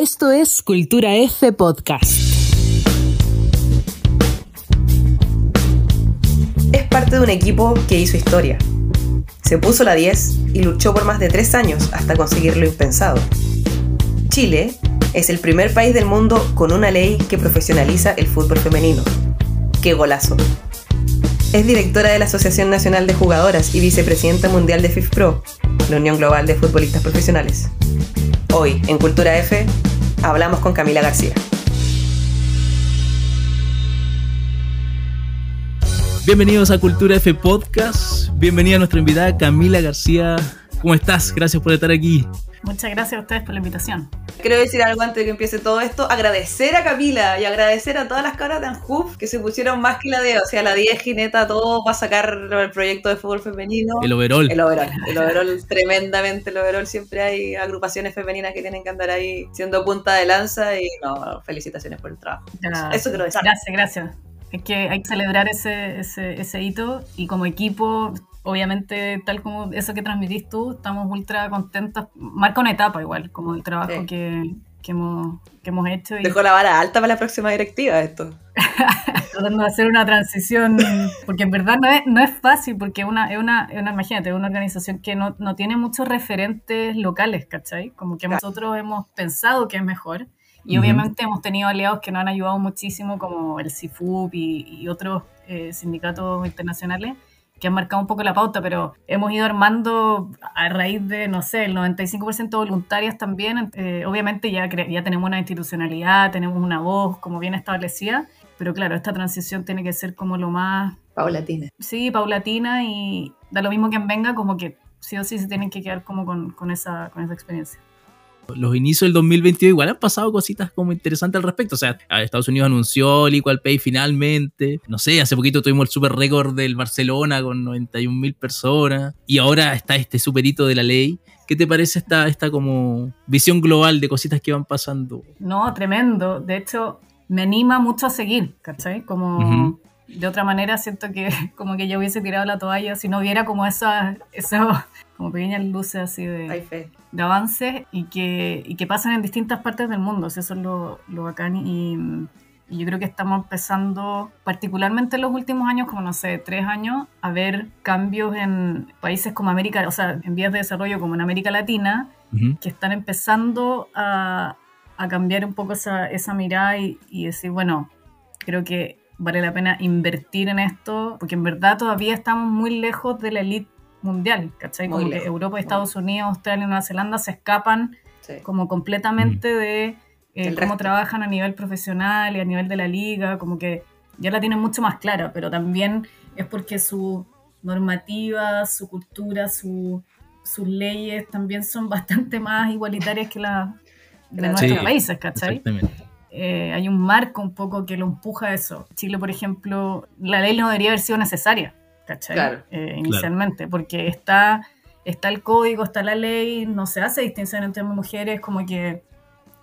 Esto es Cultura F Podcast. Es parte de un equipo que hizo historia. Se puso la 10 y luchó por más de tres años hasta conseguir lo impensado. Chile es el primer país del mundo con una ley que profesionaliza el fútbol femenino. ¡Qué golazo! Es directora de la Asociación Nacional de Jugadoras y vicepresidenta mundial de FIFPro, la Unión Global de Futbolistas Profesionales. Hoy, en Cultura F, hablamos con Camila García. Bienvenidos a Cultura F Podcast. Bienvenida a nuestra invitada Camila García. ¿Cómo estás? Gracias por estar aquí. Muchas gracias a ustedes por la invitación. Quiero decir algo antes de que empiece todo esto. Agradecer a Camila y agradecer a todas las caras de Anjuf que se pusieron más que la de, o sea, la 10 jineta, todo para sacar el proyecto de fútbol femenino. El overall. El overall. El overall, tremendamente el overall. Siempre hay agrupaciones femeninas que tienen que andar ahí siendo punta de lanza y no, felicitaciones por el trabajo. Eso quiero decir. Gracias, gracias. Es que hay que celebrar ese, ese, ese hito y como equipo obviamente, tal como eso que transmitís tú, estamos ultra contentos. Marca una etapa igual, como el trabajo Sí. que, que, hemos, que hemos hecho y Dejó la vara alta para la próxima directiva esto. tratando de hacer una transición, porque en verdad no es, no es fácil, porque una, es, una, es una, imagínate, una organización que no, no tiene muchos referentes locales, ¿cachai? Como que Claro. nosotros hemos pensado que es mejor. Y obviamente hemos tenido aliados que nos han ayudado muchísimo, como el CIFUP y, y otros eh, sindicatos internacionales, que han marcado un poco la pauta, pero hemos ido armando a raíz de, no sé, el 95% voluntarias también. eh, obviamente ya, ya tenemos una institucionalidad, tenemos una voz como bien establecida, pero claro, esta transición tiene que ser como lo más, Paulatina. sí, paulatina y da lo mismo quien venga, como que sí o sí se tienen que quedar como con, con esa, con esa experiencia. Los inicios del 2022 igual han pasado cositas como interesantes al respecto. O sea, Estados Unidos anunció el Equal Pay finalmente. No sé, hace poquito tuvimos el super récord del Barcelona con 91 mil personas. Y ahora está este super hito de la ley. ¿Qué te parece esta, esta como visión global de cositas que van pasando? No, tremendo. De hecho, me anima mucho a seguir, ¿cachai? Como de otra manera siento que como que ya hubiese tirado la toalla si no viera como esas esas como pequeñas luces así de, de avances y que, y que pasan en distintas partes del mundo. O sea, eso es lo, lo bacán y, y yo creo que estamos empezando, particularmente en los últimos años, como no sé, tres años, a ver cambios en países como América, o sea, en vías de desarrollo como en América Latina, que están empezando a, a cambiar un poco esa, esa mirada y, y decir, bueno, creo que vale la pena invertir en esto, porque en verdad todavía estamos muy lejos de la elite mundial, ¿cachai? Muy Como que Europa, muy Estados Unidos, Australia y Nueva Zelanda se escapan Sí. como completamente de eh, cómo resto. trabajan a nivel profesional y a nivel de la liga, como que ya la tienen mucho más clara, pero también es porque su normativa, su cultura, su, sus leyes también son bastante más igualitarias que las de Claro. nuestros Sí, países, ¿cachai? Exactamente. Eh, hay un marco un poco que lo empuja a eso. Chile, por ejemplo, la ley no debería haber sido necesaria, ¿cachai? Claro. Eh, inicialmente, porque está, está el código, está la ley, no se hace distinción entre hombres y mujeres, como que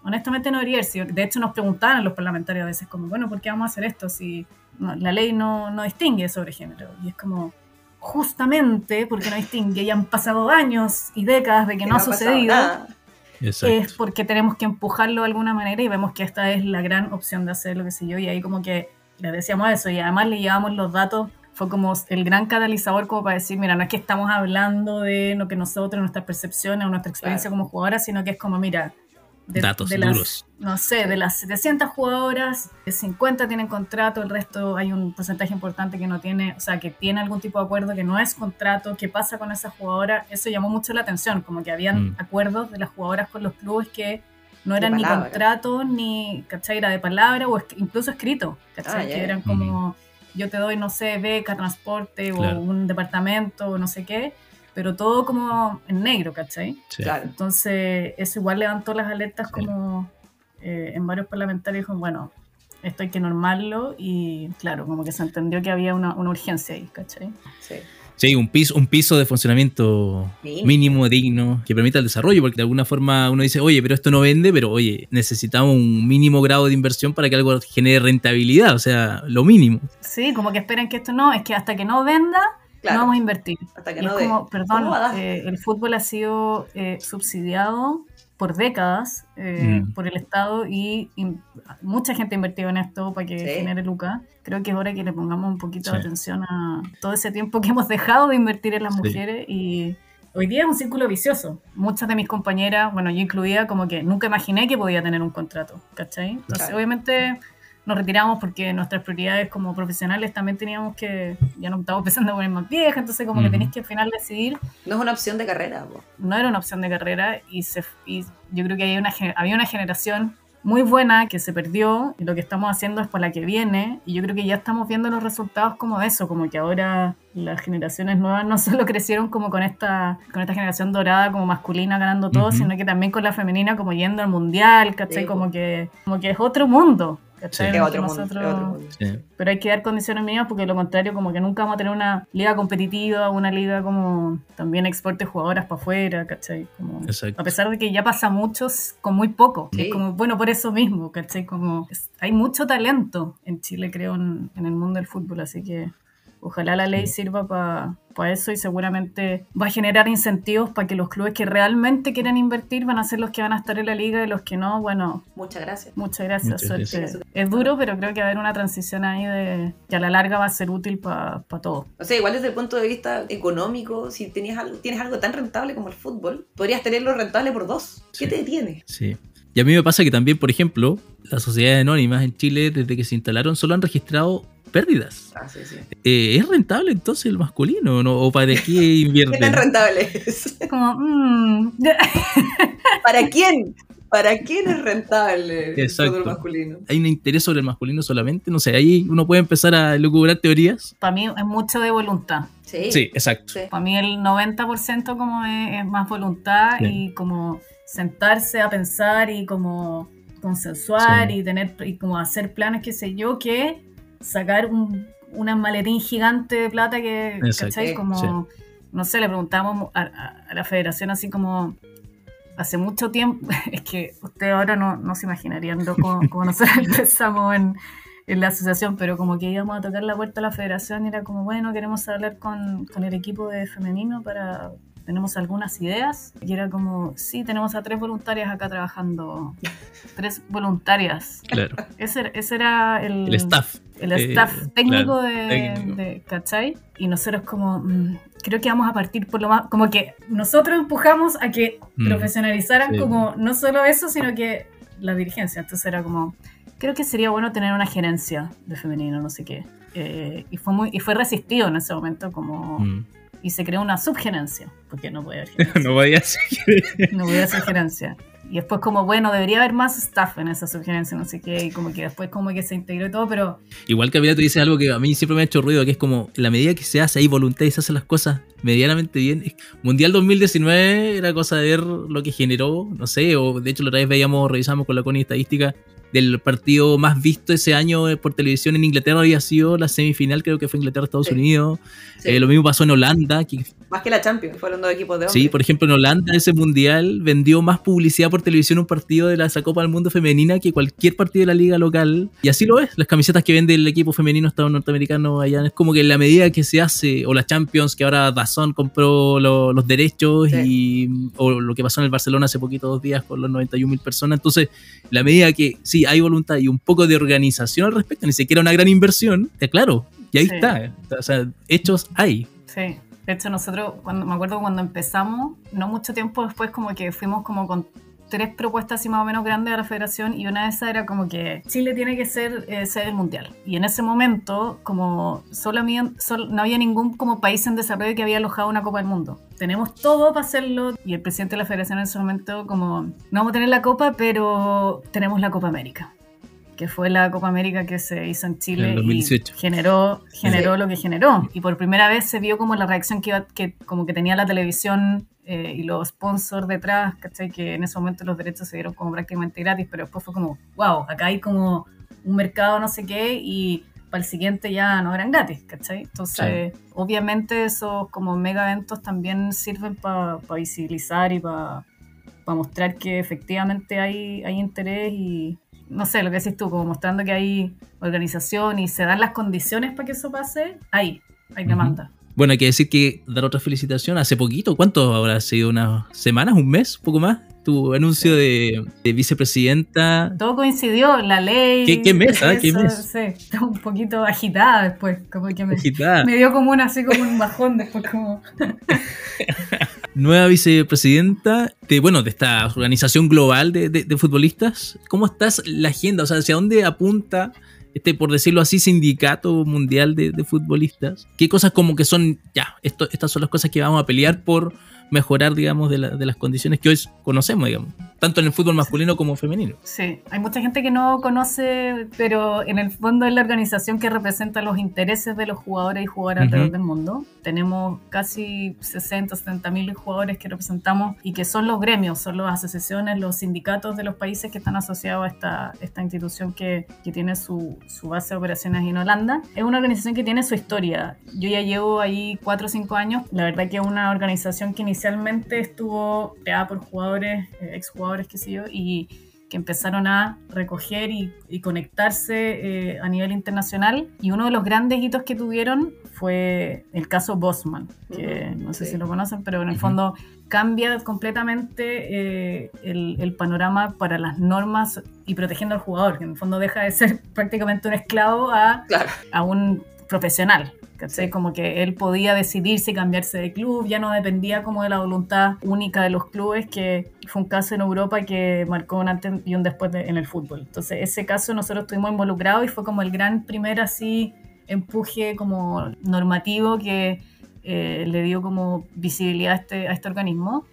honestamente no debería haber sido. De hecho, nos preguntaban los parlamentarios a veces, como, bueno, ¿por qué vamos a hacer esto si no- la ley no, no distingue sobre género? Y es como, justamente porque no distingue, y han pasado años y décadas de que no ha sucedido. Exacto. es porque tenemos que empujarlo de alguna manera y vemos que esta es la gran opción de hacer lo que sé yo y ahí como que le decíamos eso y además le llevamos los datos fue como el gran catalizador como para decir mira no es que estamos hablando de lo que nosotros nuestras percepciones o nuestra experiencia Claro. como jugadora sino que es como mira de, Datos de las, duros. no sé, de las 700 jugadoras, 50 tienen contrato, el resto hay un porcentaje importante que no tiene, o sea, que tiene algún tipo de acuerdo que no es contrato, ¿qué pasa con esa jugadora? Eso llamó mucho la atención, como que habían Mm. acuerdos de las jugadoras con los clubes que no eran ni contrato, ni, ¿cachai? Era de palabra o es- incluso escrito, ¿cachai? Ah, que eran como, yo te doy, no sé, beca, transporte Claro. o un departamento o no sé qué, pero todo como en negro, ¿cachai? Sí. Claro. Entonces, eso igual levantó las alertas Sí. como eh, en varios parlamentarios dijo, bueno, esto hay que normarlo y claro, como que se entendió que había una, una urgencia ahí, ¿cachai? Sí. Sí, un piso, un piso de funcionamiento Mínimo. mínimo, digno, que permita el desarrollo, porque de alguna forma uno dice, oye, pero esto no vende, pero oye, necesitamos un mínimo grado de inversión para que algo genere rentabilidad, o sea, lo mínimo. Sí, como que esperan que esto no, es que hasta que no venda, Claro. no vamos a invertir. Hasta que Y no es como, perdón, eh, el fútbol ha sido eh, subsidiado por décadas eh, Mm. por el Estado y, y mucha gente ha invertido en esto para que Sí. genere lucas. Creo que es hora que le pongamos un poquito de Sí. atención a todo ese tiempo que hemos dejado de invertir en las Sí. mujeres y hoy día es un círculo vicioso. Muchas de mis compañeras, bueno, yo incluida, como que nunca imaginé que podía tener un contrato, ¿cachai? Entonces, Claro. obviamente nos retiramos porque nuestras prioridades como profesionales también teníamos que, ya nos estábamos empezando a poner más viejas, entonces como que Ujú. tenéis que al final decidir No es una opción de carrera. po. no era una opción de carrera y, se, y yo creo que hay una, había una generación muy buena que se perdió y lo que estamos haciendo es por la que viene y yo creo que ya estamos viendo los resultados como de eso, como que ahora las generaciones nuevas no solo crecieron como con esta, con esta generación dorada como masculina ganando todo, Ujú. sino que también con la femenina como yendo al mundial, ¿cachai? Sí, como, que, como que es otro mundo. Otro mundo, nosotros- es otro mundo. Sí. pero hay que dar condiciones mínimas porque lo contrario como que nunca vamos a tener una liga competitiva, una liga como también exporte jugadoras para afuera, ¿cachai? Como, Exacto. a pesar de que ya pasa muchos con muy poco. Sí. Es como, bueno, por eso mismo, ¿cachai? Como es- hay mucho talento en Chile, creo, en, en el mundo del fútbol, así que ojalá la ley sirva para eso y seguramente va a generar incentivos para que los clubes que realmente quieren invertir van a ser los que van a estar en la liga y los que no, bueno, Muchas gracias. Muchas gracias, Muchas suerte. gracias. Es duro, pero creo que va a haber una transición ahí de que a la larga va a ser útil para todos. O sea, igual desde el punto de vista económico, si tenías algo, tienes algo tan rentable como el fútbol, podrías tenerlo rentable por dos. ¿Qué Sí. te detiene? Sí. Y a mí me pasa que también, por ejemplo, las sociedades anónimas en Chile, desde que se instalaron, solo han registrado pérdidas. Ah, sí, sí. Eh, ¿Es rentable entonces el masculino? ¿no? ¿O para qué ¿Qué tan invierten? rentable es? Como, mm, ¿Para quién? ¿Para quién es rentable el Exacto. fútbol masculino? ¿Hay un interés sobre el masculino solamente? No sé, ahí uno puede empezar a lucubrar teorías. para mí es mucho de voluntad. Sí. Sí, exacto. Sí. Para mí el 90% como es, es más voluntad Sí. y como sentarse a pensar y como consensuar Sí. y tener y como hacer planes, qué sé yo, que sacar un, una maletín gigante de plata que, Exacto. ¿cachai? Sí, Como, no sé, le preguntamos a, a- a la federación así como hace mucho tiempo, es que ustedes ahora no, no se imaginarían como, como nosotros empezamos en, en la asociación, pero como que íbamos a tocar la puerta a la federación y era como, bueno, queremos hablar con, con el equipo de femenino para... Tenemos algunas ideas y era como, sí, tenemos a tres voluntarias acá trabajando. Tres voluntarias. Claro. Ese, ese era el, El staff. el Eh, staff técnico, claro, de, técnico. de- ¿cachai? Y nosotros como, mm, creo que vamos a partir por lo más, como que nosotros empujamos a que Mm, profesionalizaran sí. como no solo eso, sino que la dirigencia. Entonces era como, creo que sería bueno tener una gerencia de femenino, no sé qué. Eh, y fue muy y fue resistido en ese momento como Mm. Y se creó una subgerencia porque no puede haber gerencia no vaya a ser. no voy a hacer gerencia. Y después como, bueno, debería haber más staff en esa subgerencia, no sé qué, y como que después como que se integró y todo, pero Igual que tú dices algo que a mí siempre me ha hecho ruido, que es como, la medida que se hace, hay voluntad y se hacen las cosas medianamente bien. Mundial 2019 era cosa de ver lo que generó, no sé, o de hecho la otra vez veíamos, revisamos con la CONI estadística del partido más visto ese año por televisión en Inglaterra había sido la semifinal, creo que fue Inglaterra-Estados Sí. Unidos. Sí. Eh, lo mismo pasó en Holanda, que Más que la Champions, fueron dos equipos de hombres. Sí, por ejemplo, en Holanda ese mundial vendió más publicidad por televisión un partido de la Copa del Mundo femenina que cualquier partido de la liga local. Y así lo es. Las camisetas que vende el equipo femenino estado norteamericano allá es como que en la medida que se hace, o la Champions, que ahora Dazón compró lo- los derechos, y, o lo que pasó en el Barcelona hace poquito, dos días, con los 91 mil personas. Entonces, en la medida que sí hay voluntad y un poco de organización al respecto, ni siquiera una gran inversión, eh, claro, y ahí Sí. está. O sea, hechos hay. sí. De hecho, nosotros, cuando me acuerdo cuando empezamos, no mucho tiempo después, como que fuimos como con tres propuestas así más o menos grandes a la federación y una de esas era como que Chile tiene que ser eh, sede del mundial. Y en ese momento, como solo había, no había ningún como país en desarrollo que había alojado una Copa del Mundo. Tenemos todo para hacerlo y el presidente de la federación en ese momento como, no vamos a tener la Copa, pero tenemos la Copa América que fue la Copa América que se hizo en Chile En el 2018. y generó, generó Sí. lo que generó. Y por primera vez se vio como la reacción que, iba- que como que tenía la televisión eh, y los sponsors detrás, ¿cachai? Que en ese momento los derechos se dieron como prácticamente gratis, pero después fue como, wow, acá hay como un mercado no sé qué y para el siguiente ya no eran gratis, ¿cachai? Entonces, obviamente esos como mega eventos también sirven para visibilizar y para mostrar que efectivamente hay, hay interés y, no sé, lo que decís tú, como mostrando que hay organización y se dan las condiciones para que eso pase, ahí, hay demanda. Bueno, hay que decir que dar otra felicitación hace poquito, ¿cuánto habrá sido? ¿Unas semanas? ¿Un mes? ¿Un poco más? tu anuncio de, vicepresidenta. Todo coincidió, la ley. ¿Qué, qué mes? Ah? ¿Qué mes? Sí, un poquito agitada después, como que me, me dio como un, así como un bajón después como... Nueva vicepresidenta de, bueno, de esta organización global de, de futbolistas. ¿Cómo estás la agenda? O sea, ¿hacia dónde apunta este, por decirlo así, sindicato mundial de, futbolistas. ¿Qué cosas como que son, ya, esto, estas son las cosas que vamos a pelear por mejorar, digamos, de, las condiciones que hoy conocemos, digamos, tanto en el fútbol masculino como femenino. Sí, hay mucha gente que no conoce, pero en el fondo es la organización que representa los intereses de los jugadores y jugadoras alrededor del mundo. Tenemos casi 60, 70 mil jugadores que representamos y que son los gremios, son las asociaciones, los sindicatos de los países que están asociados a esta, esta institución que, que tiene su, su base de operaciones en Holanda. Es una organización que tiene su historia. Yo ya llevo ahí 4 o 5 años. La verdad que es una organización que inicialmente estuvo creada por jugadores, eh, exjugadores, qué sé yo, y que empezaron a recoger y, conectarse eh, a nivel internacional. Y uno de los grandes hitos que tuvieron fue el caso Bosman, que no sé si lo conocen, pero en el fondo cambia completamente eh, el, panorama para las normas y protegiendo al jugador, que en el fondo deja de ser prácticamente un esclavo a, a un profesional. Como que él podía decidir si cambiarse de club, ya no dependía como de la voluntad única de los clubes, que fue un caso en Europa que marcó un antes y un después en el fútbol. Entonces ese caso nosotros estuvimos involucrados y fue como el gran primer así empuje como normativo que eh, le dio como visibilidad a este, a este organismo.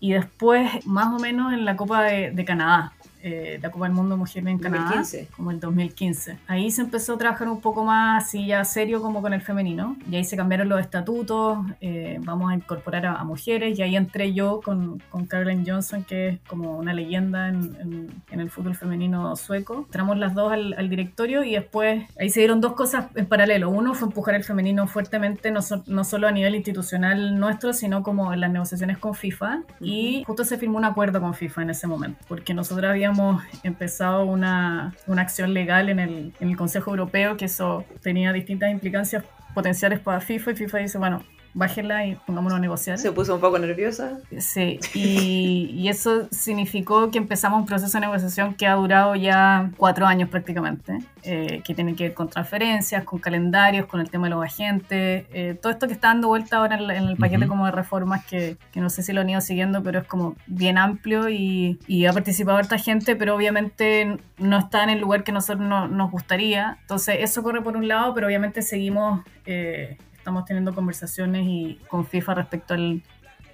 Y después, más o menos en la Copa de, de Canadá, eh, la Copa del Mundo Mujer en Canadá, como el 2015. Ahí se empezó a trabajar un poco más así ya serio como con el femenino, y ahí se cambiaron los estatutos, eh, vamos a incorporar a, mujeres, y ahí entré yo con, con Caroline Johnson, que es como una leyenda en, en, el fútbol femenino sueco. Entramos las dos al, al, directorio y después ahí se dieron dos cosas en paralelo. Uno fue empujar el femenino fuertemente, no, no solo a nivel institucional nuestro, sino como en las negociaciones con FIFA, y justo se firmó un acuerdo con FIFA en ese momento, porque nosotros habíamos hemos empezado una, una acción legal en el, en el Consejo Europeo, que eso tenía distintas implicancias potenciales para FIFA, y FIFA dice, bueno, bájenla y pongámonos a negociar. Se puso un poco nerviosa. Sí, y, y, eso significó que empezamos un proceso de negociación que ha durado ya cuatro años prácticamente, eh, que tiene que ver con transferencias, con calendarios, con el tema de los agentes, eh, todo esto que está dando vuelta ahora en, el paquete como de reformas que, que, no sé si lo han ido siguiendo, pero es como bien amplio y, y ha participado harta gente, pero obviamente no está en el lugar que nosotros nos gustaría. Entonces eso corre por un lado, pero obviamente seguimos... Eh, estamos teniendo conversaciones y con FIFA respecto al,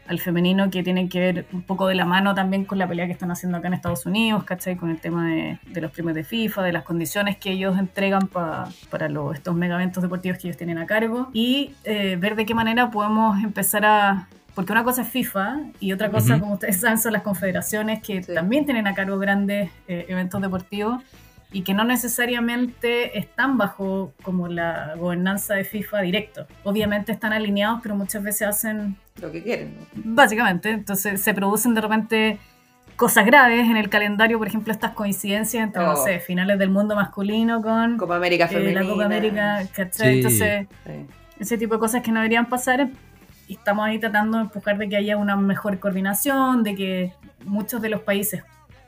al femenino que tienen que ver un poco de la mano también con la pelea que están haciendo acá en Estados Unidos, ¿cachai? Con el tema de, de los premios de FIFA, de las condiciones que ellos entregan para los, estos megaventos deportivos que ellos tienen a cargo. Y eh, ver de qué manera podemos empezar a... Porque una cosa es FIFA y otra cosa, como ustedes saben, son las confederaciones que también tienen a cargo grandes eh, eventos deportivos y que no necesariamente están bajo como la gobernanza de FIFA directo. Obviamente están alineados, pero muchas veces hacen lo que quieren. Básicamente, entonces se producen de repente cosas graves en el calendario, por ejemplo, estas coincidencias entre, no oh. sé, finales del mundo masculino con Copa América femenina. Eh, la Copa América, Entonces, ese tipo de cosas que no deberían pasar y estamos ahí tratando de empujar de que haya una mejor coordinación, de que muchos de los países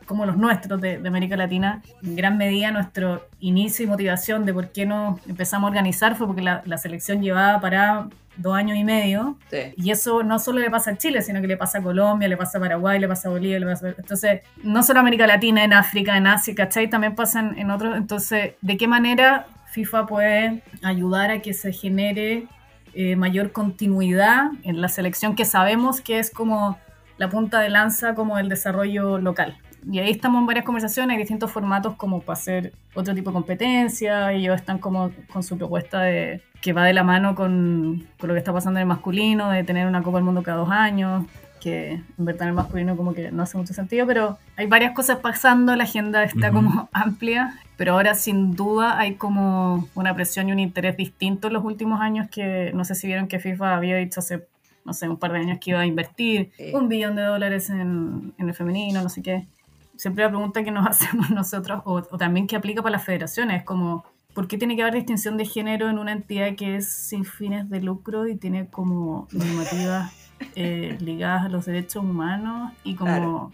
como los nuestros de, América Latina, en gran medida nuestro inicio y motivación de por qué nos empezamos a organizar fue porque la, selección llevaba para dos años y medio. Y eso no solo le pasa a Chile, sino que le pasa a Colombia, le pasa a Paraguay, le pasa a Bolivia, le pasa Entonces, no solo América Latina, en África, en Asia, ¿cachai? También pasan en otros. Entonces, ¿de qué manera FIFA puede ayudar a que se genere eh, mayor continuidad en la selección que sabemos que es como la punta de lanza como el desarrollo local? Y ahí estamos en varias conversaciones, hay distintos formatos como para hacer otro tipo de competencia, ellos están como con su propuesta de que va de la mano con, con, lo que está pasando en el masculino, de tener una Copa del Mundo cada dos años, que en verdad en el masculino como que no hace mucho sentido, pero hay varias cosas pasando, la agenda está como amplia, pero ahora sin duda hay como una presión y un interés distinto en los últimos años que no sé si vieron que FIFA había dicho hace no sé, un par de años que iba a invertir un billón de dólares en, en el femenino, no sé qué siempre la pregunta que nos hacemos nosotros, o, también que aplica para las federaciones, es como, ¿por qué tiene que haber distinción de género en una entidad que es sin fines de lucro y tiene como normativas eh, ligadas a los derechos humanos y como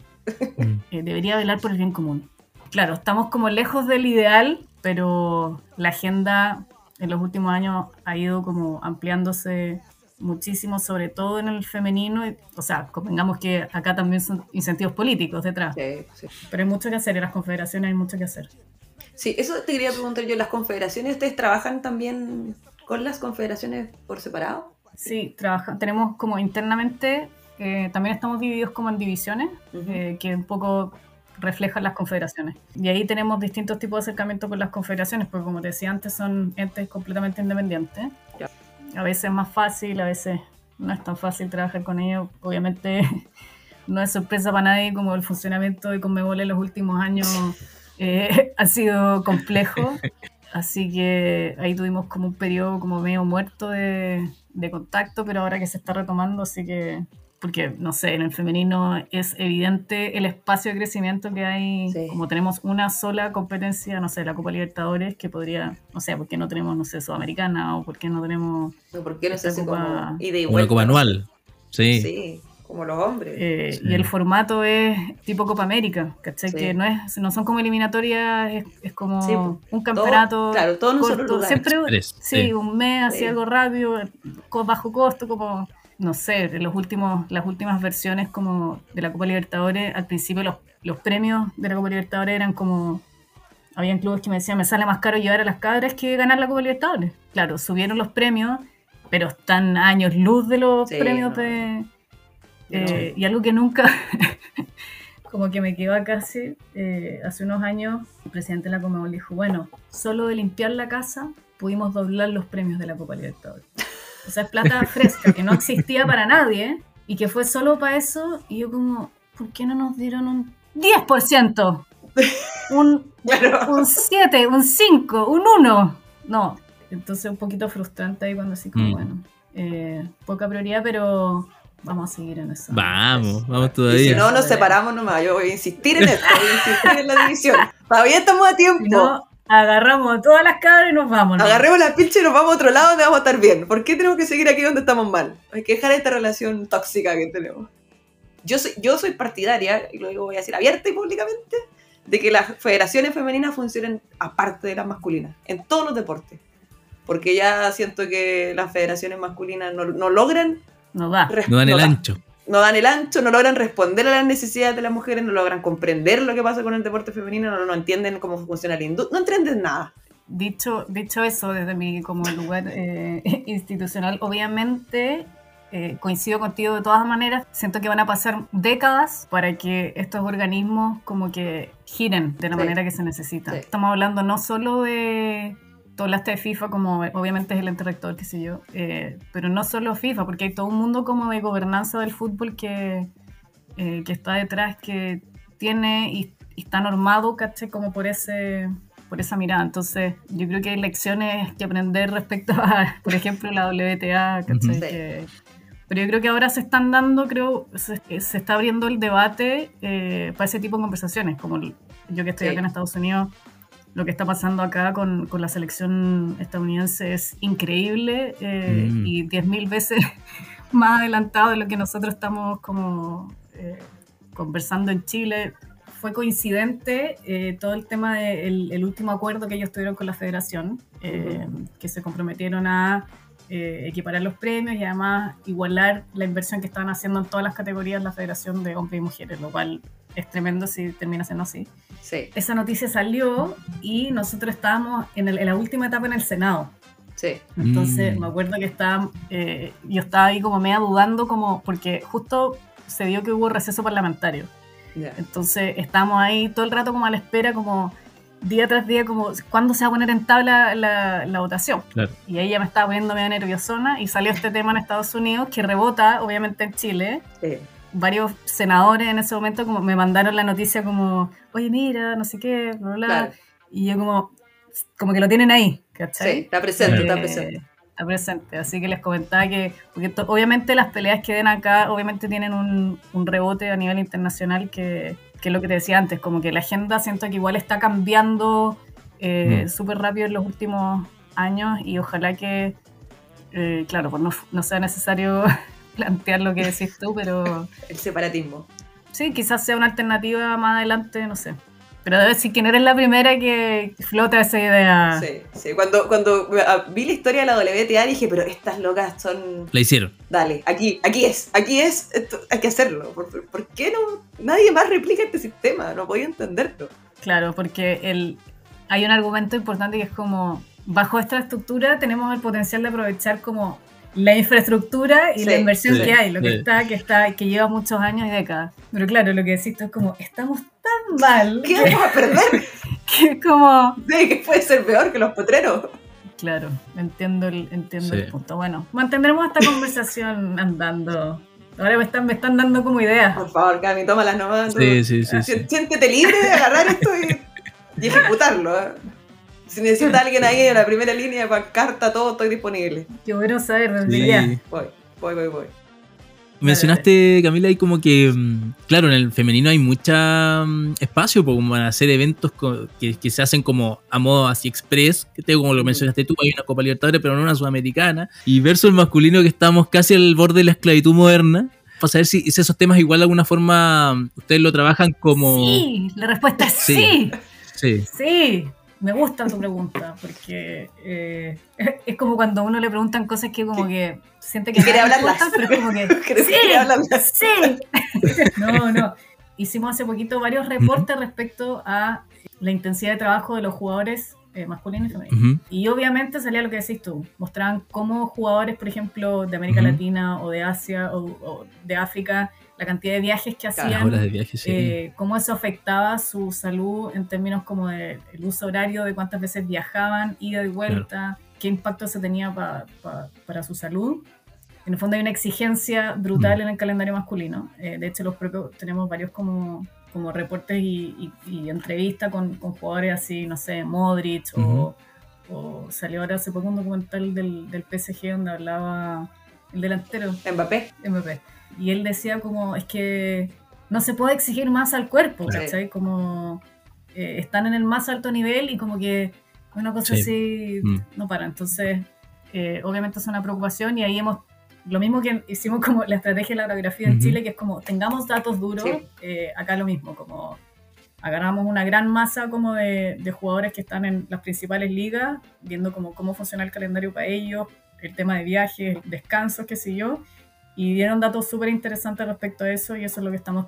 Mm. eh, debería velar por el bien común. Claro, estamos como lejos del ideal, pero la agenda en los últimos años ha ido como ampliándose muchísimo, sobre todo en el femenino. y- O sea, convengamos que acá también son incentivos políticos detrás, Sí, sí. pero hay mucho que hacer, en las confederaciones hay mucho que hacer. Sí, eso te quería preguntar yo. ¿Las confederaciones, ustedes trabajan también con las confederaciones por separado? Sí, trabaja, tenemos como internamente, eh, también estamos divididos como en divisiones, Ujú. eh, que un poco reflejan las confederaciones. Y ahí tenemos distintos tipos de acercamiento con las confederaciones, porque como te decía antes, son entes completamente independientes. Ya. A veces es más fácil, a veces no es tan fácil trabajar con ellos. Obviamente no es sorpresa para nadie como el funcionamiento de Conmebol en los últimos años eh, ha sido complejo. Así que ahí tuvimos como un periodo como medio muerto de, de contacto, pero ahora que se está retomando, así que, porque no sé, en el femenino es evidente el espacio de crecimiento que hay, Sí. como tenemos una sola competencia, no sé, la Copa Libertadores, que podría, no sé, ¿por qué no tenemos, no sé, Sudamericana o por qué no tenemos... No, ¿Por qué no se hace copa- como ida y Una copa anual. Sí. Sí, como los hombres. eh, Sí. Y el formato es tipo Copa América, ¿cachai? Sí. Que no, es, no son como eliminatorias, es, es como Sí, un campeonato claro, todo en un solo corto, lugar. siempre Express, sí, sí. un mes, así Sí. algo rápido, co- bajo costo, como no sé, los últimos, las últimas versiones como de la Copa Libertadores, al principio los, los premios de la Copa Libertadores eran como habían clubes que me decían me sale más caro llevar a las cabras que ganar la Copa Libertadores. Claro, subieron los premios, pero están años luz de los Sí, premios no. de eh, y algo que nunca, como que me quedó hace, eh, hace unos años, el presidente de la Comebol dijo, bueno, solo de limpiar la casa pudimos doblar los premios de la Copa Libertadores. O sea, es plata fresca, que no existía para nadie y que fue solo para eso. Y yo como, ¿por qué no nos dieron un 10%? Un, Claro. un 7, un 5, un 1. No, entonces un poquito frustrante ahí cuando así como, Mm. bueno, eh, poca prioridad, pero vamos a seguir en eso. Vamos, vamos Y si todavía. no, nos separamos nomás. Yo voy a insistir en esto, voy a insistir en la división. Todavía estamos a tiempo. Si no, agarramos a todas las cabras y nos vamos. ¿no? Agarremos la pinche y nos vamos a otro lado donde vamos a estar bien. ¿Por qué tenemos que seguir aquí donde estamos mal? Hay que dejar esta relación tóxica que tenemos. Yo soy, yo soy partidaria, y lo digo, voy a decir abierta y públicamente, de que las federaciones femeninas funcionen aparte de las masculinas, en todos los deportes. Porque ya siento que las federaciones masculinas no, no logran Nos da. No dan el ancho. No dan el ancho, no logran responder a las necesidades de las mujeres, no logran comprender lo que pasa con el deporte femenino, no, no entienden cómo funciona la industria, no entienden nada. Dicho, dicho eso, desde mi como lugar eh, institucional, obviamente eh, coincido contigo de todas maneras. Siento que van a pasar décadas para que estos organismos como que giren de la Sí. manera que se necesita. Sí. Estamos hablando no solo de... Tú hablaste de FIFA como obviamente es el ente rector, qué sé yo, eh, pero no solo FIFA, porque hay todo un mundo como de gobernanza del fútbol que, eh, que está detrás, que tiene y, y está normado, ¿cachai? Como por ese por esa mirada. Entonces, yo creo que hay lecciones que aprender respecto a, por ejemplo, la WTA, ¿cachai? Sí. Que- pero yo creo que ahora se están dando, creo, se, se está abriendo el debate eh, para ese tipo de conversaciones, como yo que estoy Sí. acá en Estados Unidos, lo que está pasando acá con, con la selección estadounidense es increíble eh, Mm. y 10.000 veces más adelantado de lo que nosotros estamos como eh, conversando en Chile. Fue coincidente eh, todo el tema del el último acuerdo que ellos tuvieron con la federación, eh, que se comprometieron a equiparar los premios y además igualar la inversión que estaban haciendo en todas las categorías la federación de hombres y mujeres, lo cual es tremendo si termina siendo así Sí, esa noticia salió y nosotros estábamos en, el- en la última etapa en el Senado. sí. Entonces Mm. me acuerdo que estaba, eh, yo estaba ahí como media dudando, como, porque justo se dio que hubo receso parlamentario. ya. Entonces estábamos ahí todo el rato como a la espera, como día tras día, como cuándo se va a poner en tabla la, la votación. Claro. Y ahí ya me estaba poniendo medio nerviosona y salió este tema en Estados Unidos que rebota, obviamente, en Chile Sí. Varios senadores en ese momento como me mandaron la noticia como, oye, mira, no sé qué, bla, bla. Claro. Y yo como, como que lo tienen ahí, Sí, ¿cachai? está presente, está Eh, presente. Está presente, así que les comentaba que, porque obviamente las peleas que den acá, obviamente tienen un, un rebote a nivel internacional que, que es lo que te decía antes, como que la agenda siento que igual está cambiando eh, Mm. súper rápido en los últimos años y ojalá que, eh, claro, pues no, no sea necesario plantear lo que decís tú, pero El separatismo. sí, quizás sea una alternativa más adelante, no sé. Pero debe decir que no eres la primera que flota esa idea. Sí, sí. Cuando, cuando ah, vi la historia de la WTA dije, pero estas locas son... La hicieron. Dale, aquí, aquí es, aquí es, esto, hay que hacerlo. ¿Por, por- por qué no nadie más replica este sistema? No podía entenderlo. Claro, porque el, hay un argumento importante que es como, bajo esta estructura tenemos el potencial de aprovechar como la infraestructura y la inversión sí, que hay, lo que sí. está, que está, que lleva muchos años y décadas. Pero claro, lo que decís tú es como, estamos tan mal ¿Qué vamos a perder? que es como, Sí, que puede ser peor que los potreros. claro, entiendo el, entiendo Sí. el punto. Bueno, mantendremos esta conversación andando. Ahora me están, me están dando como ideas. Por favor, Cami, tómalas nomás. Sí, sí, sí, sí. Si- Siéntete libre de agarrar esto y, y ejecutarlo. ¿eh? Si necesita alguien ahí en la primera línea, pancarta, todo, estoy disponible. Qué bueno saber desde Sí. ya. Voy, voy, voy, voy. Mencionaste, Camila, hay como que, mm, claro, en el femenino hay mucha mm, espacio para hacer eventos que, que se hacen como a modo así express, que te, como lo mencionaste tú, hay una Copa Libertadores, pero no una sudamericana, y versus el masculino que estamos casi al borde de la esclavitud moderna, para saber si, si esos temas igual de alguna forma mm, ustedes lo trabajan como... Sí, la respuesta es Sí. sí. Sí, Sí, me gusta tu pregunta, porque eh, es como cuando a uno le preguntan cosas que como que siente que Quiere hablarlas. pero es como que sí, sí. No, no. Hicimos hace poquito varios reportes respecto a la intensidad de trabajo de los jugadores eh, masculinos y femeninos. ujú, Y obviamente salía lo que decís tú, mostraban cómo jugadores, por ejemplo, de América. Latina o de Asia o, o de África, la cantidad de viajes que Claro, hacían horas de viaje, sí. eh, cómo eso afectaba su salud en términos como del el uso horario, de cuántas veces viajaban, ida y vuelta, qué impacto se tenía pa- pa- para su salud. En el fondo hay una exigencia brutal Mm. en el calendario masculino. Eh, de hecho, los propios tenemos varios como, como reportes y, y- y entrevistas con, con jugadores así, no sé, Modric o, o salió ahora hace poco un documental del, del PSG donde hablaba el delantero, Mbappé. MP. Y él decía como, es que no se puede exigir más al cuerpo, Sí. ¿cachai? Como eh, están en el más alto nivel y como que una cosa Sí. así Mm. no para. Entonces, eh, obviamente es una preocupación y ahí hemos, lo mismo que hicimos como la estrategia de la orografía en Ujú. Chile, que es como, tengamos datos duros, Sí. eh, acá lo mismo, como agarramos una gran masa como de, de jugadores que están en las principales ligas, viendo como cómo funciona el calendario para ellos, el tema de viajes, descansos, qué sé yo, y dieron datos súper interesantes respecto a eso y eso es lo que estamos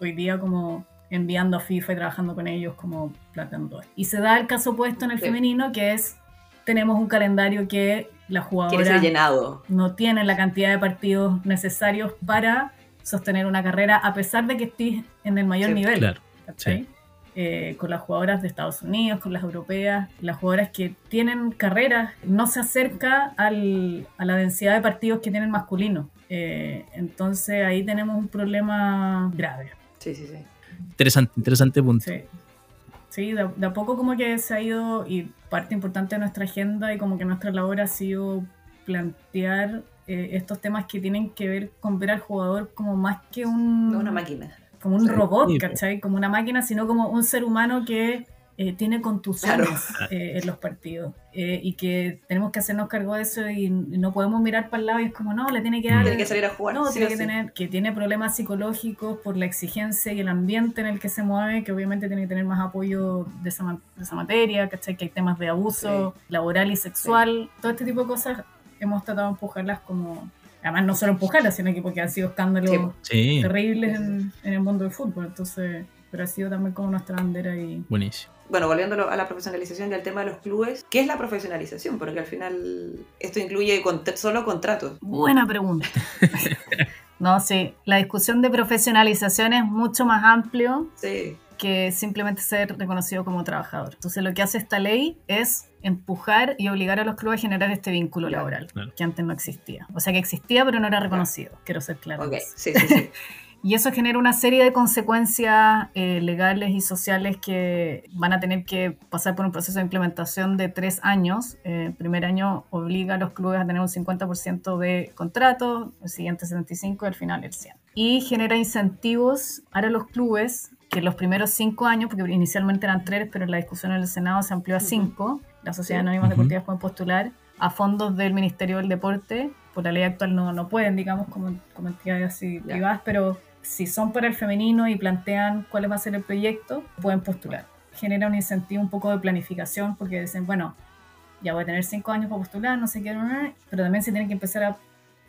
hoy día como enviando a FIFA y trabajando con ellos como planteando. Y se da el caso opuesto en el Sí. femenino, que es, tenemos un calendario que la jugadora llenado. no tienen la cantidad de partidos necesarios para sostener una carrera a pesar de que estés en el mayor Sí, nivel. Claro. ¿cachai? Eh, con las jugadoras de Estados Unidos, con las europeas, las jugadoras que tienen carreras, no se acerca al- a la densidad de partidos que tienen masculinos. Eh, entonces ahí tenemos un problema grave. Sí, sí, sí. Interesante, interesante punto. Sí, sí de, de a poco como que se ha ido y parte importante de nuestra agenda y como que nuestra labor ha sido plantear eh, estos temas que tienen que ver con ver al jugador como más que un, una máquina. como un Sí. robot, Sí, ¿cachai? Como una máquina, sino como un ser humano que eh, tiene contusiones Claro. eh, en los partidos eh, y que tenemos que hacernos cargo de eso y, no podemos mirar para el lado y es como, no, le tiene que dar... Mm. Tiene que salir a jugar. No, sí tiene que sí. tener, que tiene problemas psicológicos por la exigencia y el ambiente en el que se mueve, que obviamente tiene que tener más apoyo de esa, ma- de esa materia, ¿cachai? Que hay temas de abuso laboral y sexual, todo este tipo de cosas hemos tratado de empujarlas como, además no solo empujarlas, sino que porque han sido escándalos Sí. Sí, terribles en, en el mundo del fútbol, entonces, pero ha sido también como nuestra bandera y... buenísimo. Bueno, volviendo a la profesionalización y al tema de los clubes, ¿qué es la profesionalización? Porque al final esto incluye solo contratos. Buena pregunta. no, sí, la discusión de profesionalización es mucho más amplio Sí, que simplemente ser reconocido como trabajador. Entonces lo que hace esta ley es empujar y obligar a los clubes a generar este vínculo Claro, laboral, claro. que antes no existía. O sea que existía pero no era reconocido, quiero ser claro. en ok. eso. Sí, sí, sí. Y eso genera una serie de consecuencias eh, legales y sociales que van a tener que pasar por un proceso de implementación de tres años. Eh, el primer año obliga a los clubes a tener un 50% de contratos, el siguiente 75% y al final el 100%. Y genera incentivos para los clubes que los primeros cinco años, porque inicialmente eran tres, pero en la discusión en el Senado se amplió a cinco, las sociedades Sí. anónimas Ujú. deportivas pueden postular a fondos del Ministerio del Deporte. Por la ley actual no, no pueden, digamos, como, como entidades así privadas, pero si son para el femenino y plantean cuál va a ser el proyecto, pueden postular. Genera un incentivo un poco de planificación porque dicen, bueno, ya voy a tener cinco años para postular, no sé qué, pero también se tienen que empezar a,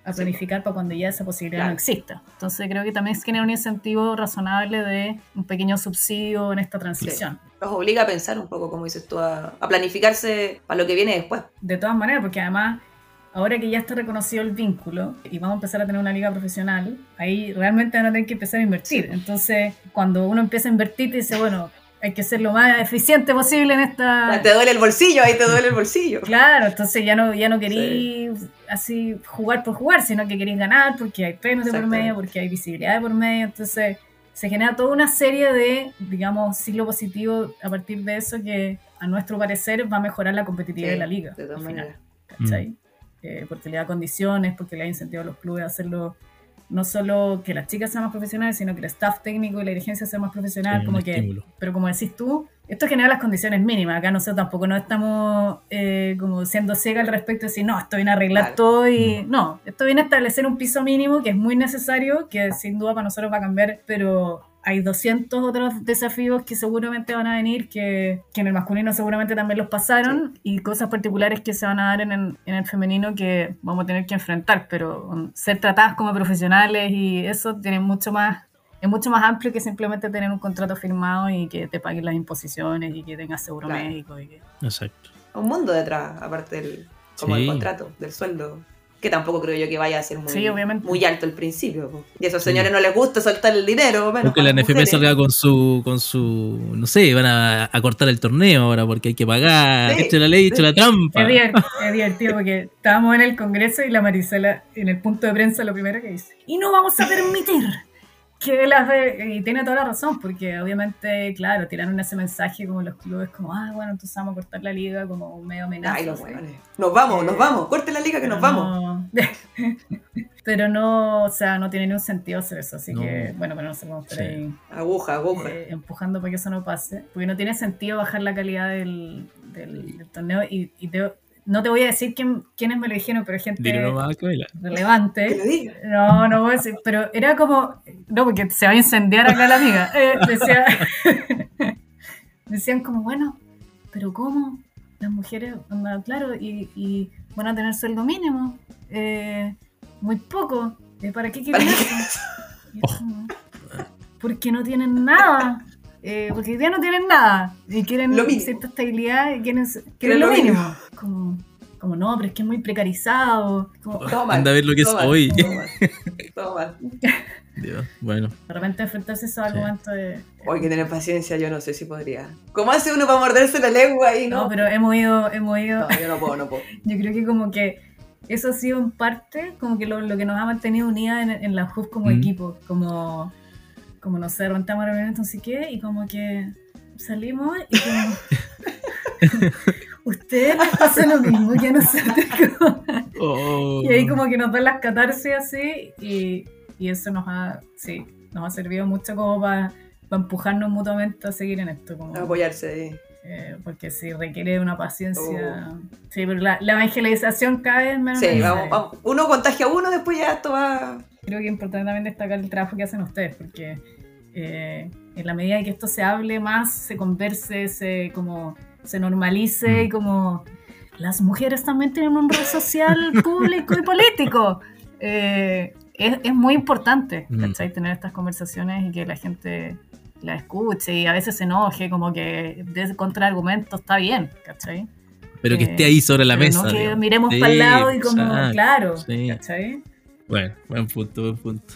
a planificar para cuando ya esa posibilidad Claro. no exista. Entonces creo que también genera un incentivo razonable de un pequeño subsidio en esta transición. Nos obliga a pensar un poco, como dices tú, a, a planificarse para lo que viene después. De todas maneras, porque además, ahora que ya está reconocido el vínculo y vamos a empezar a tener una liga profesional, ahí realmente van a tener que empezar a invertir. Entonces, cuando uno empieza a invertir, te dice, bueno, hay que ser lo más eficiente posible en esta... Te duele el bolsillo, ahí te duele el bolsillo. Claro, entonces ya no, ya no queréis así jugar por jugar, sino que queréis ganar porque hay premios de por medio, porque hay visibilidad de por medio. Entonces se genera toda una serie de, digamos, ciclo positivo a partir de eso que a nuestro parecer va a mejorar la competitividad Sí, de la liga. de todas al final, maneras. ¿cachai? Eh, porque le da condiciones, porque le da incentivo a los clubes a hacerlo. No solo que las chicas sean más profesionales, sino que el staff técnico y la dirigencia sea más profesional, Sí, como que estímulo. pero como decís tú, esto genera las condiciones mínimas. Acá nosotros tampoco no estamos eh, como siendo ciega al respecto de decir, no, esto viene a arreglar Claro. todo y no, esto viene a establecer un piso mínimo que es muy necesario, que sin duda para nosotros va a cambiar, pero hay 200 otros desafíos que seguramente van a venir, que, que en el masculino seguramente también los pasaron y cosas particulares que se van a dar en el, en el femenino que vamos a tener que enfrentar, pero ser tratadas como profesionales y eso tiene mucho más es mucho más amplio que simplemente tener un contrato firmado y que te paguen las imposiciones y que tengas seguro Claro. médico. Y que... Exacto. Un mundo detrás, aparte del como Sí. el contrato, del sueldo. Que tampoco creo yo que vaya a ser muy, Sí, obviamente. muy alto al principio. Y a esos señores no les gusta soltar el dinero. menos Porque la NFP salga con su, con su, no sé, van a, a cortar el torneo ahora porque hay que pagar, Sí, eche la ley, eche la trampa. Es divertido porque estábamos en el Congreso y la Marisela en el punto de prensa lo primero que dice, y no vamos a permitir que las ve-". y tiene toda la razón porque obviamente, claro, tiraron ese mensaje como los clubes como, ah, bueno, entonces vamos a cortar la liga como un medio amenaza. Ay, los. Nos vamos, Eh, nos vamos. Corte la liga que nos vamos. no- pero no, o sea, no tiene ningún sentido hacer eso, así No. que, bueno, pero no sé cómo estar Sí. ahí Aguja, aguja. eh, empujando para que eso no pase, porque no tiene sentido bajar la calidad del, del- del torneo y, y te- no te voy a decir quién, quiénes me lo dijeron, pero gente nomás, relevante. No, no voy a decir, pero era como, no, porque se va a incendiar acá la amiga. Eh, decía, decían como, bueno, pero ¿cómo? Las mujeres, claro, y, y van a tener sueldo mínimo, eh, muy poco, eh, ¿para qué quieren ¿Para eso? Como, Porque no tienen nada. Eh, porque hoy día no tienen nada y quieren Lo cierta estabilidad y quieren, quieren Quieren lo lo mínimo. mínimo. Como, como no, pero es que es muy precarizado. Como, Todo mal, Anda a ver lo que es mal, hoy. Todo mal. Todo mal. Dios, bueno, de repente enfrentarse a esos argumentos de... Hay que tener paciencia, yo no sé si podría. ¿Cómo hace uno para morderse la lengua y No, no? pero hemos ido, hemos ido, No, yo no puedo, no puedo. yo creo que como que eso ha sido en parte como que lo, lo que nos ha mantenido unidas en, en la JUF como Mm. equipo, como, como no sé, rentamos reuniones, no sé qué, y como que salimos y como... Ustedes les pasa lo mismo que a nosotros. como- Oh. Y ahí como que nos dan las catarsis así y, y eso nos ha, sí, nos ha servido mucho como para empujarnos mutuamente a seguir en esto. Como, Apoyarse ahí. Eh, porque sí requiere una paciencia. Sí, pero la, la evangelización cada vez menos. Sí, necesaria. vamos, vamos. Uno contagia a uno, después ya esto va. Creo que es importante también destacar el trabajo que hacen ustedes, porque eh, en la medida que esto se hable más, se converse, se como se normalice Mm. y como las mujeres también tienen un rol social público y político. Eh, es, es muy importante, Mm. Tener estas conversaciones y que la gente la escuche y a veces se enoje, como que de contraargumentos está bien, ¿cachai? Pero que eh, esté ahí sobre la mesa. No que miremos Sí, para el lado y como, exacto, claro, sí. ¿cachai? Bueno, buen punto, buen punto.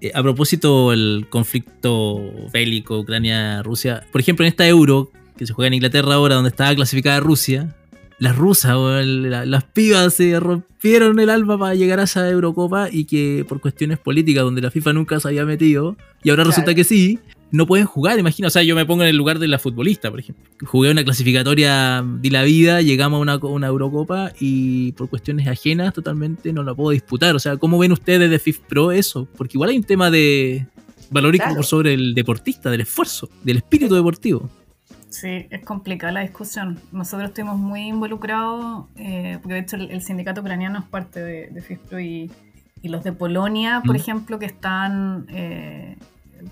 Eh, a propósito del conflicto bélico Ucrania-Rusia, por ejemplo, en esta Euro que se juega en Inglaterra ahora, donde estaba clasificada Rusia, las rusas, la- las pibas se rompieron el alma para llegar a esa Eurocopa y que por cuestiones políticas, donde la FIFA nunca se había metido, y ahora resulta que sí, no pueden jugar, imagina. O sea, yo me pongo en el lugar de la futbolista, por ejemplo. Jugué una clasificatoria, di la vida, llegamos a una, una Eurocopa y por cuestiones ajenas totalmente no la puedo disputar. O sea, ¿cómo ven ustedes de FIFPro eso? Porque igual hay un tema de valorico Claro. sobre el deportista, del esfuerzo, del espíritu deportivo. Sí, es complicada la discusión. Nosotros estuvimos muy involucrados, eh, porque de hecho el, el sindicato ucraniano es parte de, de FISPRO y, y los de Polonia, por Mm. ejemplo, que están, eh,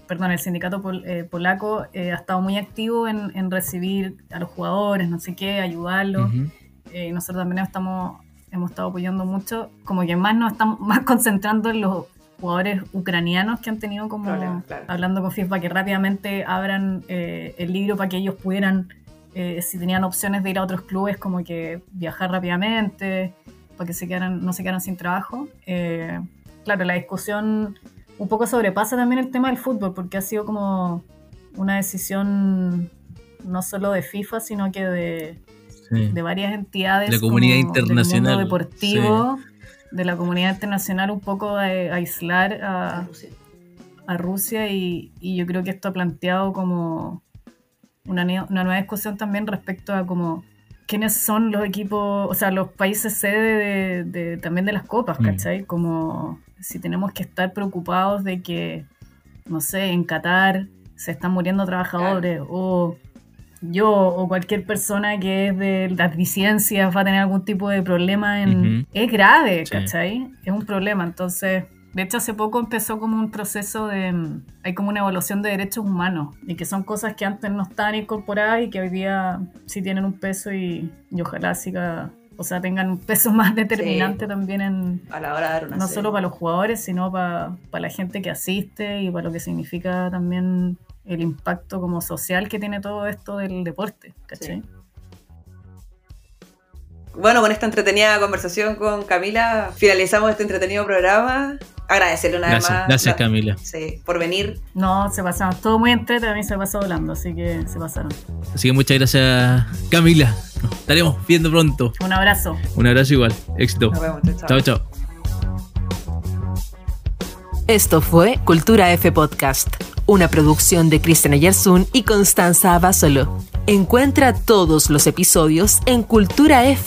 perdón, el sindicato pol- eh, polaco eh, ha estado muy activo en, en recibir a los jugadores, no sé qué, ayudarlos. Ujú. Eh, nosotros también estamos, hemos estado apoyando mucho, como que más nos estamos más concentrando en los jugadores ucranianos que han tenido como, Problemas, claro. hablando con FIFA, que rápidamente abran eh, el libro para que ellos pudieran, eh, si tenían opciones de ir a otros clubes, como que viajar rápidamente, para que se quedaran, no se quedaran sin trabajo. Eh, claro, la discusión un poco sobrepasa también el tema del fútbol, porque ha sido como una decisión no solo de FIFA, sino que de, Sí. de varias entidades. La comunidad como internacional, Del mundo deportivo, de la comunidad internacional, un poco de aislar a, a Rusia y, y yo creo que esto ha planteado como una, una nueva discusión también respecto a como quiénes son los equipos, o sea, los países sede de, de- también de las copas, Mm. ¿cachai? Como si tenemos que estar preocupados de que, no sé, en Qatar se están muriendo trabajadores o yo o cualquier persona que es de las disidencias va a tener algún tipo de problema en... Es grave, Sí. ¿cachai? Es un problema. Entonces, de hecho, hace poco empezó como un proceso de... mm, Hay como una evaluación de derechos humanos y que son cosas que antes no estaban incorporadas y que hoy día sí tienen un peso y, y ojalá siga... O sea, tengan un peso más determinante también en, A la hora de dar una no serie. solo para los jugadores, sino para, para la gente que asiste y para lo que significa también el impacto como social que tiene todo esto del deporte, ¿cachai? Bueno, con esta entretenida conversación con Camila, finalizamos este entretenido programa. Agradecerle una Gracias, vez más. gracias la- Camila. Sí, por venir. No, se pasaron, todo muy entretenido, a mí se pasó volando, así que se pasaron. Así que muchas gracias, Camila. Nos estaremos viendo pronto. Un abrazo. Un abrazo igual. Éxito. Nos vemos. Chao, chao. Chao, chao. Esto fue Cultura F Podcast, una producción de Cristian Ayersun y Constanza Abasolo. Encuentra todos los episodios en culturaf.cl.